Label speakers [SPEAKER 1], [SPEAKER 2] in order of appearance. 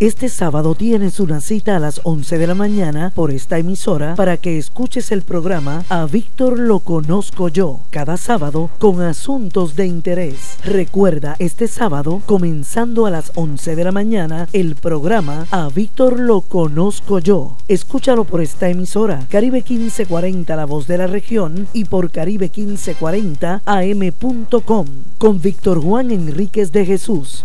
[SPEAKER 1] Este sábado tienes una cita a las 11 de la mañana por esta emisora para que escuches el programa A Víctor lo conozco yo, cada sábado con asuntos de interés. Recuerda este sábado, comenzando a las 11 de la mañana, el programa A Víctor lo conozco yo. Escúchalo por esta emisora, Caribe 1540 La Voz de la Región y por Caribe 1540 AM.com con Víctor Juan Enríquez de Jesús